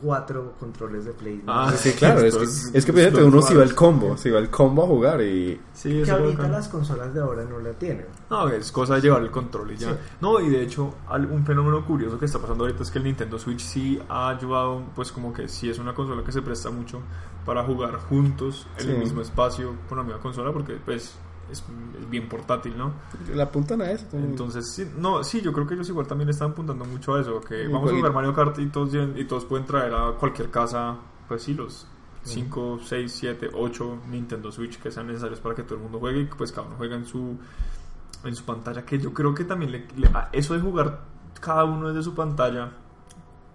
cuatro controles de Play. ¿no? Ah, Sí, claro, es que, es que fíjate, los uno iba al raros. combo, se iba al combo a jugar y... Sí, que ahorita bacán. las consolas de ahora no la tienen. No, es cosa de llevar el control y ya. Sí. No, y de hecho, al- un fenómeno curioso que está pasando ahorita es que el Nintendo Switch sí ha ayudado, pues como que sí es una consola que se presta mucho para jugar juntos en el mismo espacio con la misma consola porque pues es, es bien portátil, ¿no? Le apuntan a eso. también. Entonces, sí, no, sí, yo creo que ellos igual también están apuntando mucho a eso, que vamos a jugar Mario Kart y todos, y todos pueden traer a cualquier casa, pues sí, los 5, 6, 7, 8 Nintendo Switch que sean necesarios para que todo el mundo juegue y pues cada uno juega en su, en su pantalla, que yo creo que también le, le- a eso de jugar cada uno desde su pantalla,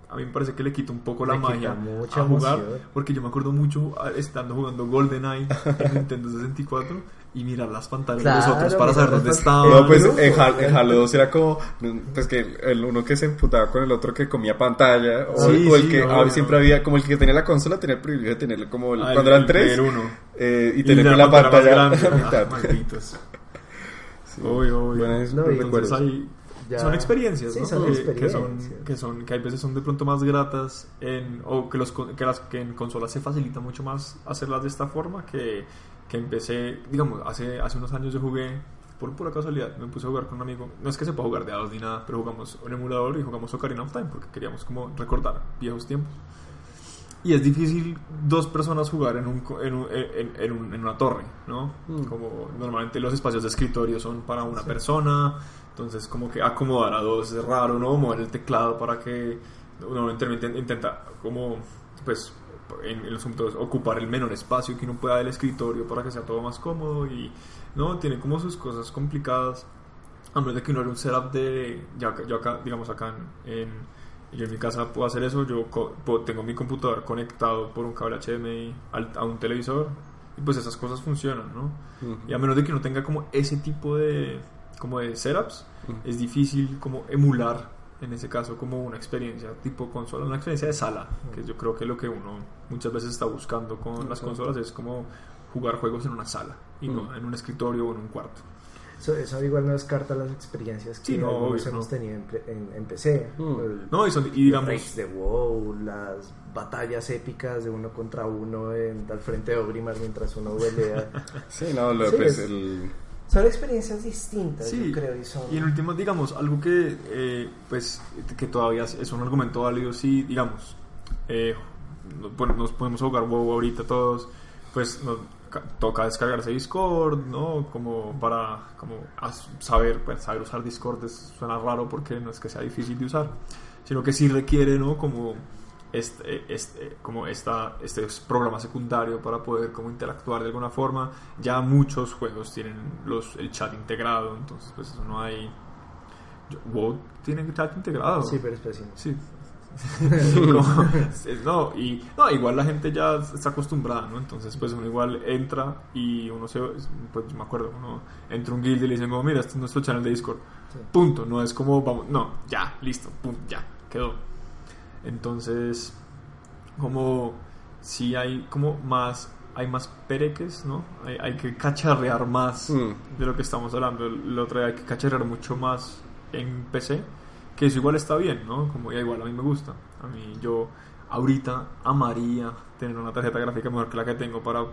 a mí me parece que le quita un poco la Le magia a jugar, emoción. porque yo me acuerdo mucho estando jugando GoldenEye en Nintendo 64 y mirar las pantallas de los Claro, otros para saber dónde estaban. No, pues en, Halo, en claro. Halo 2 era como, pues que el uno que se emputaba con el otro que comía pantalla, o, Sí, o el sí, que no, ah, no. siempre había, como el que tenía la consola tenía el privilegio de tenerlo como el- Ah, el- cuando eran el tres, Player uno. eh, y Y tener la la pantalla la mitad. Ah, malditos. [laughs] Sí. Uy, uy. Buenas No, y recuerdos. Entonces hay- Ya- son experiencias, Sí, ¿no? son que, experiencias. que son que son que hay veces son de pronto más gratas en o que los que las que en consolas se facilita mucho más hacerlas de esta forma que que empecé, digamos, hace hace unos años yo jugué por pura casualidad, me puse a jugar con un amigo. No es que sepa jugar de dados ni nada, pero jugamos un emulador y jugamos Ocarina of Time porque queríamos como recordar viejos tiempos. Y es difícil dos personas jugar en, un, en, un- en, en un- en una torre, ¿no? Mm. Como normalmente los espacios de escritorio son para una persona, entonces como que acomodar a dos es raro, ¿no? Mover el teclado para que uno intenta como, pues, en, en los computadores ocupar el menor espacio que uno pueda del escritorio para que sea todo más cómodo y, ¿no? Tiene como sus cosas complicadas. A menos de que uno haga un setup de, ya, yo acá, digamos acá en, en- yo en mi casa puedo hacer eso, yo puedo- tengo mi computador conectado por un cable HDMI al- a un televisor y pues esas cosas funcionan, ¿no? Ujú. Y a menos de que uno tenga como ese tipo de, como de setups, Ujú. es difícil como emular en ese caso como una experiencia tipo consola, una experiencia de sala, que yo creo que lo que uno muchas veces está buscando con las consolas es como jugar juegos en una sala y no Mm. en un escritorio o en un cuarto. Eso, eso igual no descarta las experiencias que Sí, no, obvio, hemos no. tenido en, pre- en- en PC. Mm. El- No, y, son- y digamos... de WoW, las batallas épicas de uno contra uno en, al frente de Ogrimmar mientras uno pelea. [laughs] Sí, no, lo, Sí, pues, es- el... Son experiencias distintas, Sí, yo creo. Y, son... y en último, digamos, algo que, eh, pues, que todavía es un argumento válido, sí, digamos, eh, nos podemos jugar WoW ahorita todos, pues nos ca- toca descargarse Discord, ¿no? Como para como saber, pues, saber usar Discord es- suena raro porque no es que sea difícil de usar, sino que sí requiere, ¿no? Como este, este, como esta, este programa secundario para poder como interactuar de alguna forma. Ya muchos juegos tienen los, el chat integrado, entonces pues eso no hay... yo- WoW tiene chat integrado. Sí, pero es pésimo. Sí, [laughs] Como- no, y no, igual la gente ya está acostumbrada, ¿no? Entonces, pues uno igual entra y uno se, pues me acuerdo, uno entra un guild y le dicen, como, mira, este es nuestro channel de Discord. Sí. Punto, no es como, vamos, no, ya, listo, pum, ya, quedó. Entonces, como si hay como más, hay más pereques, ¿no? Hay, hay que cacharrear más Mm. de lo que estamos hablando. El otro día hay que cacharrear mucho más en PC, que eso igual está bien, ¿no? Como ya igual a mí me gusta. A mí yo ahorita amaría tener una tarjeta gráfica mejor que la que tengo para,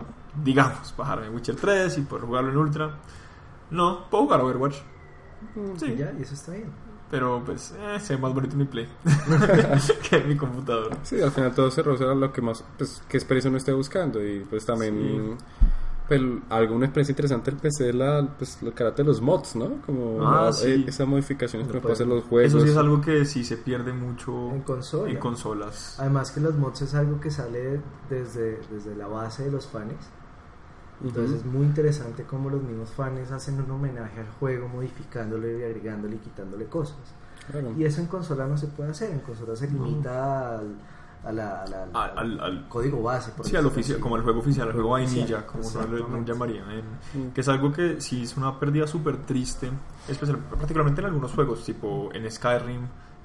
digamos, bajarme Witcher 3 y poder jugarlo en Ultra. No, puedo jugar Overwatch. Sí, Y ya, y eso está bien. Pero pues eh, se ve más bonito mi Play [laughs] que en mi computadora. Sí, al final todo se roza a lo que más, pues, qué experiencia uno esté buscando y pues también pues, alguna experiencia interesante del PC es la, pues, el carácter de los mods, ¿no? Como Ah, la- sí. eh, esas modificaciones que Lo uno puede hacer pueden- los juegos. Eso sí es algo que sí se pierde mucho En consola. en consolas. Además que los mods es algo que sale desde, desde la base de los fans. Entonces es muy interesante cómo los mismos fans hacen un homenaje al juego, modificándole y agregándole y quitándole cosas. Claro. Y eso en consola no se puede hacer, en consola se limita al, a la- a la- al, Al- al- código base. por Sí, al oficial, como el juego oficial, el juego vainilla, como uno lo- lo exactamente. llamaría. en- que es algo que sí es una pérdida súper triste, especial, particularmente en algunos juegos, tipo en Skyrim,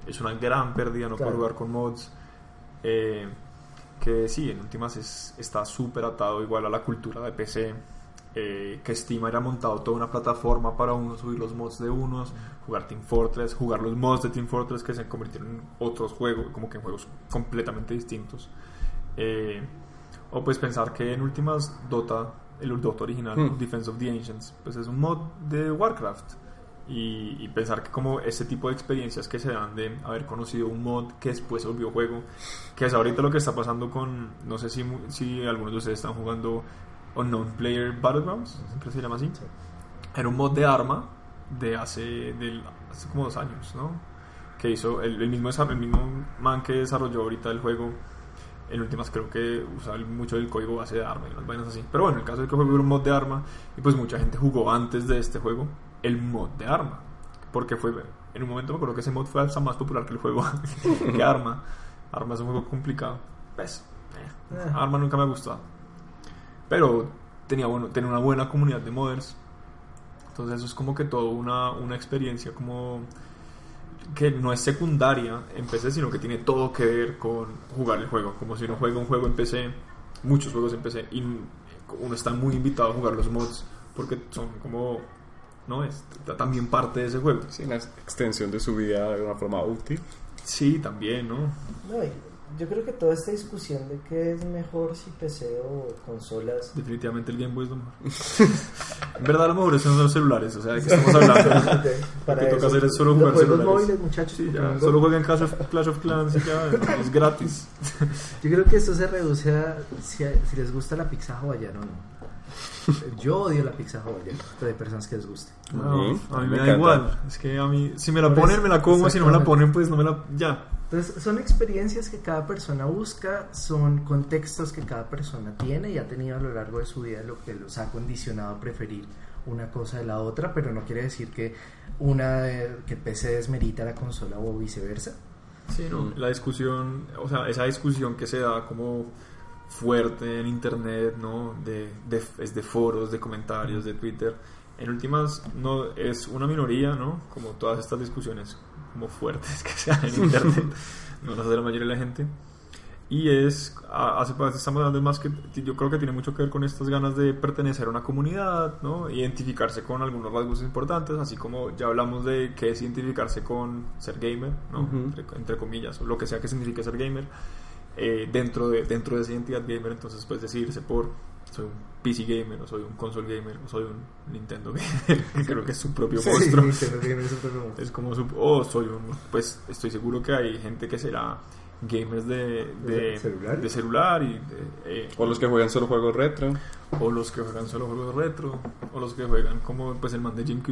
es una gran pérdida no poder Claro. jugar con mods. eh, que sí, en últimas es, está súper atado igual a la cultura de PC. eh, que Steam haya montado toda una plataforma para uno subir los mods de unos, jugar Team Fortress, jugar los mods de Team Fortress que se convirtieron en otros juegos, como que en juegos completamente distintos. Eh, o pues pensar que en últimas Dota, el Dota original, Hmm. Defense of the Ancients, pues es un mod de Warcraft. Y, y pensar que como ese tipo de experiencias que se dan de haber conocido un mod que después se volvió juego, que es ahorita lo que está pasando con, no sé si, si algunos de ustedes están jugando Unknown Player Battlegrounds, siempre se llama así. Sí. Era un mod de arma de hace, del, hace como dos años, ¿no? Que hizo el, el mismo, el mismo man que desarrolló ahorita el juego. En últimas creo que usaba el- mucho del código base de arma y las vainas así. Pero bueno, el caso es que el juego era un mod de arma y pues mucha gente jugó antes de este juego el mod de arma. Porque fue, en un momento me acuerdo que ese mod fue hasta más popular que el juego [laughs] que arma. Arma es un juego complicado. Pues, eh, Eh. arma nunca me ha gustado. Pero tenía, bueno, tenía una buena comunidad de modders. Entonces eso es como que toda una, una experiencia como que no es secundaria en PC, sino que tiene todo que ver con jugar el juego. Como si uno juega un juego en PC, muchos juegos en PC, y uno está muy invitado a jugar los mods porque son como, ¿no? Es ta- también parte de ese juego. Sí, una extensión de su vida de una forma útil. Sí, también, ¿no? No, y yo creo que toda esta discusión de qué es mejor si PC o consolas Definitivamente el Game Boy es lo mejor. [laughs] en verdad, a lo mejor son los celulares, o sea, ¿de qué estamos [laughs] hablando? para Lo que toca hacer es solo jugar celulares. móviles, muchachos. Sí, ya, solo jueguen Clash of, Clash of Clans y ya, es gratis. [laughs] Yo creo que esto se reduce a si, si les gusta la pizza hawaiana o no. Yo odio la pizza hawaiana, pero hay personas que les gusta. No, Sí, a mí me me, da igual. Es que a mí, si me la ponen, me la como. Si no me la ponen, pues no me la. Ya. Entonces, son experiencias que cada persona busca, son contextos que cada persona tiene y ha tenido a lo largo de su vida, lo que los ha condicionado a preferir una cosa de la otra, pero no quiere decir que una eh, que el PC desmerita la consola o viceversa. Sí, no. La discusión, o sea, esa discusión que se da como fuerte en internet, ¿no? De, de, es de foros, de comentarios, de Twitter. En últimas, no es una minoría, ¿no? Como todas estas discusiones como fuertes [laughs] que se dan en internet, [laughs] no las de la mayoría de la gente. Y es, hace estamos hablando más que, yo creo que tiene mucho que ver con estas ganas de pertenecer a una comunidad, ¿no? Identificarse con algunos rasgos importantes, así como ya hablamos de qué es identificarse con ser gamer, ¿no? Ujú. entre, entre comillas, o lo que sea que signifique ser gamer. Eh, dentro, de, dentro de esa identidad gamer, entonces puedes decidirse por soy un PC gamer, o soy un console gamer, o soy un Nintendo gamer, que [laughs] creo que es su propio Sí, monstruo. Nintendo tiene su propio monstruo. Es como su, o soy un, pues estoy seguro que hay gente que será gamers de, de, ¿De celular? de celular y de, eh, O los que juegan solo juegos retro. o los que juegan solo juegos retro o los que juegan como pues el man de Jim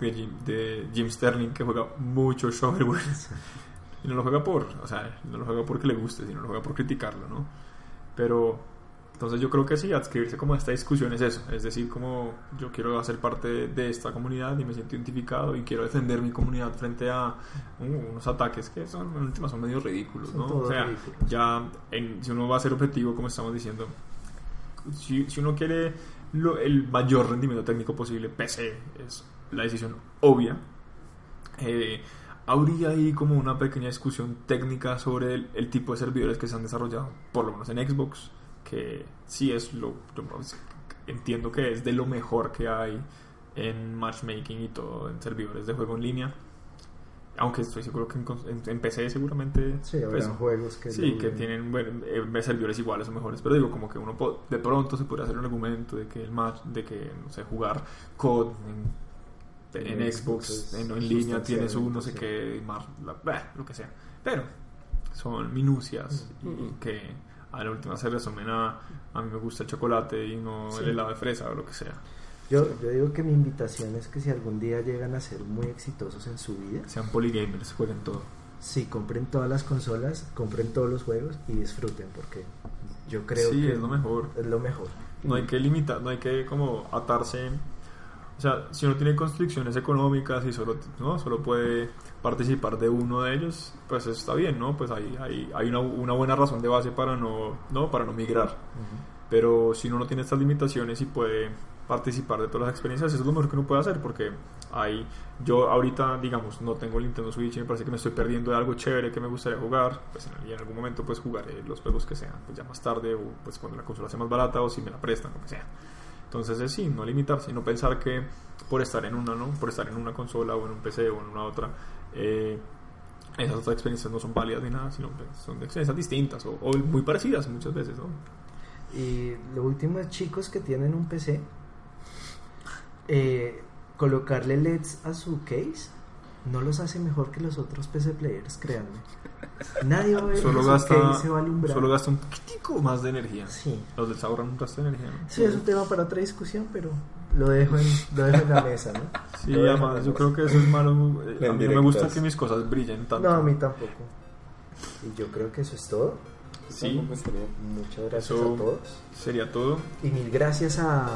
de Jim, de Jim Sterling que juega mucho shovelware [laughs] y no lo juega por o sea no lo juega porque le guste sino lo juega por criticarlo no pero Entonces yo creo que sí, adscribirse como a esta discusión es eso, es decir, como yo quiero hacer parte de esta comunidad y me siento identificado y quiero defender mi comunidad frente a uh, unos ataques que son, en última son medio ridículos, ¿no? O sea, ridículos. ya en- si uno va a ser objetivo, como estamos diciendo, si, si uno quiere lo- el mayor rendimiento técnico posible, PC es la decisión obvia. Eh, habría ahí como una pequeña discusión técnica sobre el, el tipo de servidores que se han desarrollado, por lo menos en Xbox, que sí es lo, yo entiendo que es de lo mejor que hay en matchmaking y todo en servidores de juego en línea. Aunque estoy seguro que en, en- en PC seguramente Sí, pues, juegos que... Sí, que tienen bueno, eh, servidores iguales o mejores, pero digo como que uno de pronto se puede hacer un argumento de que el match, de que no sé, jugar COD en, en En Xbox, en, en línea tiene su no sé qué, mar- la- bah, lo que sea, pero son minucias y que a la última se resumen a a mí me gusta el chocolate y no Sí. el helado de fresa o lo que sea. Yo, yo digo que mi invitación es que si algún día llegan a ser muy exitosos en su vida, Sean polygamers, jueguen todo. sí, compren todas las consolas, compren todos los juegos y disfruten, porque yo creo Sí, que es lo mejor. Es lo mejor. No hay que limitar, no hay que como atarse. O sea, si uno tiene constricciones económicas y solo, ¿no? solo puede participar de uno de ellos, pues eso está bien, ¿no? Pues hay, hay, hay una, una buena razón de base para no, ¿no? para no migrar. Pero si uno no tiene estas limitaciones y puede participar de todas las experiencias, eso es lo mejor que uno puede hacer porque hay, yo ahorita, digamos, no tengo el Nintendo Switch y me parece que me estoy perdiendo de algo chévere que me gustaría jugar, pues en, algún momento pues jugaré los juegos que sean, pues ya más tarde o pues cuando la consola sea más barata o si me la prestan, lo que sea. Entonces es sí, no limitarse, no pensar que por estar en una, ¿no? Por estar en una consola o en un PC o en una otra, eh, esas otras experiencias no son válidas ni nada, sino pues, son experiencias distintas o, muy parecidas muchas veces. Y lo último es chicos que tienen un PC, eh, colocarle LEDs a su case no los hace mejor que los otros PC players, créanme. Nadie va a ver Solo que gasta, case se va a alumbrar. solo gasta un poquitico más de energía. Sí. Los del ahorran un resto de energía, ¿no? Sí, es un tema para otra discusión, pero lo dejo en, lo dejo en la mesa, ¿no? [laughs] Sí, Lo además yo creo que eso es malo. eh, A mí no me gusta que mis cosas brillen tanto. No, a mí tampoco. Y yo creo que eso es todo. Sí, Muchas gracias Eso- a todos. sería todo. Y mil gracias a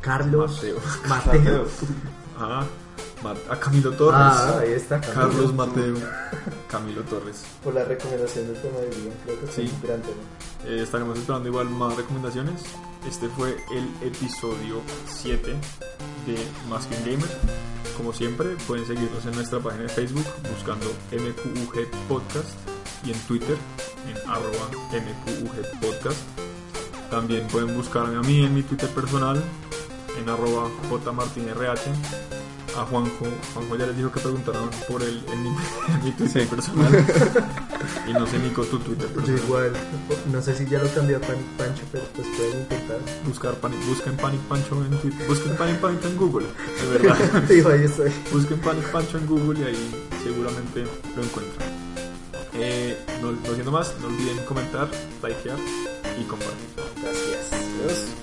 Carlos Mateo. Mateo. [laughs] Ah, Ma- a Camilo Torres. Ah, ahí está Camilo. Carlos Mateo. Camilo Torres. Por la recomendación del tema del día. Creo que Sí. tema. Eh, estaremos esperando igual más recomendaciones. Este fue el episodio 7 de Más que un Gamer. Como siempre, pueden seguirnos en nuestra página de Facebook buscando MQUG Podcast y en Twitter en arroba MQUG Podcast. También pueden buscarme a mí en mi Twitter personal en arroba jmartinrh. A Juanjo, Juanjo ya les dijo que preguntaron por él en mi, en mi Twitter personal. [laughs] y no sé, Nico, tu Twitter Yo personal. igual, no sé si ya lo cambió a Panic Pancho, pero pues pueden intentar. buscar Panic, busquen Panic Pancho en Twitter, busquen Panic Pancho en Google, de verdad. [laughs] Digo, ahí estoy. busquen Panic Pancho en Google y ahí seguramente lo encuentran. Eh, no, no siendo más, no olviden comentar, likear y compartir. Gracias. Adiós.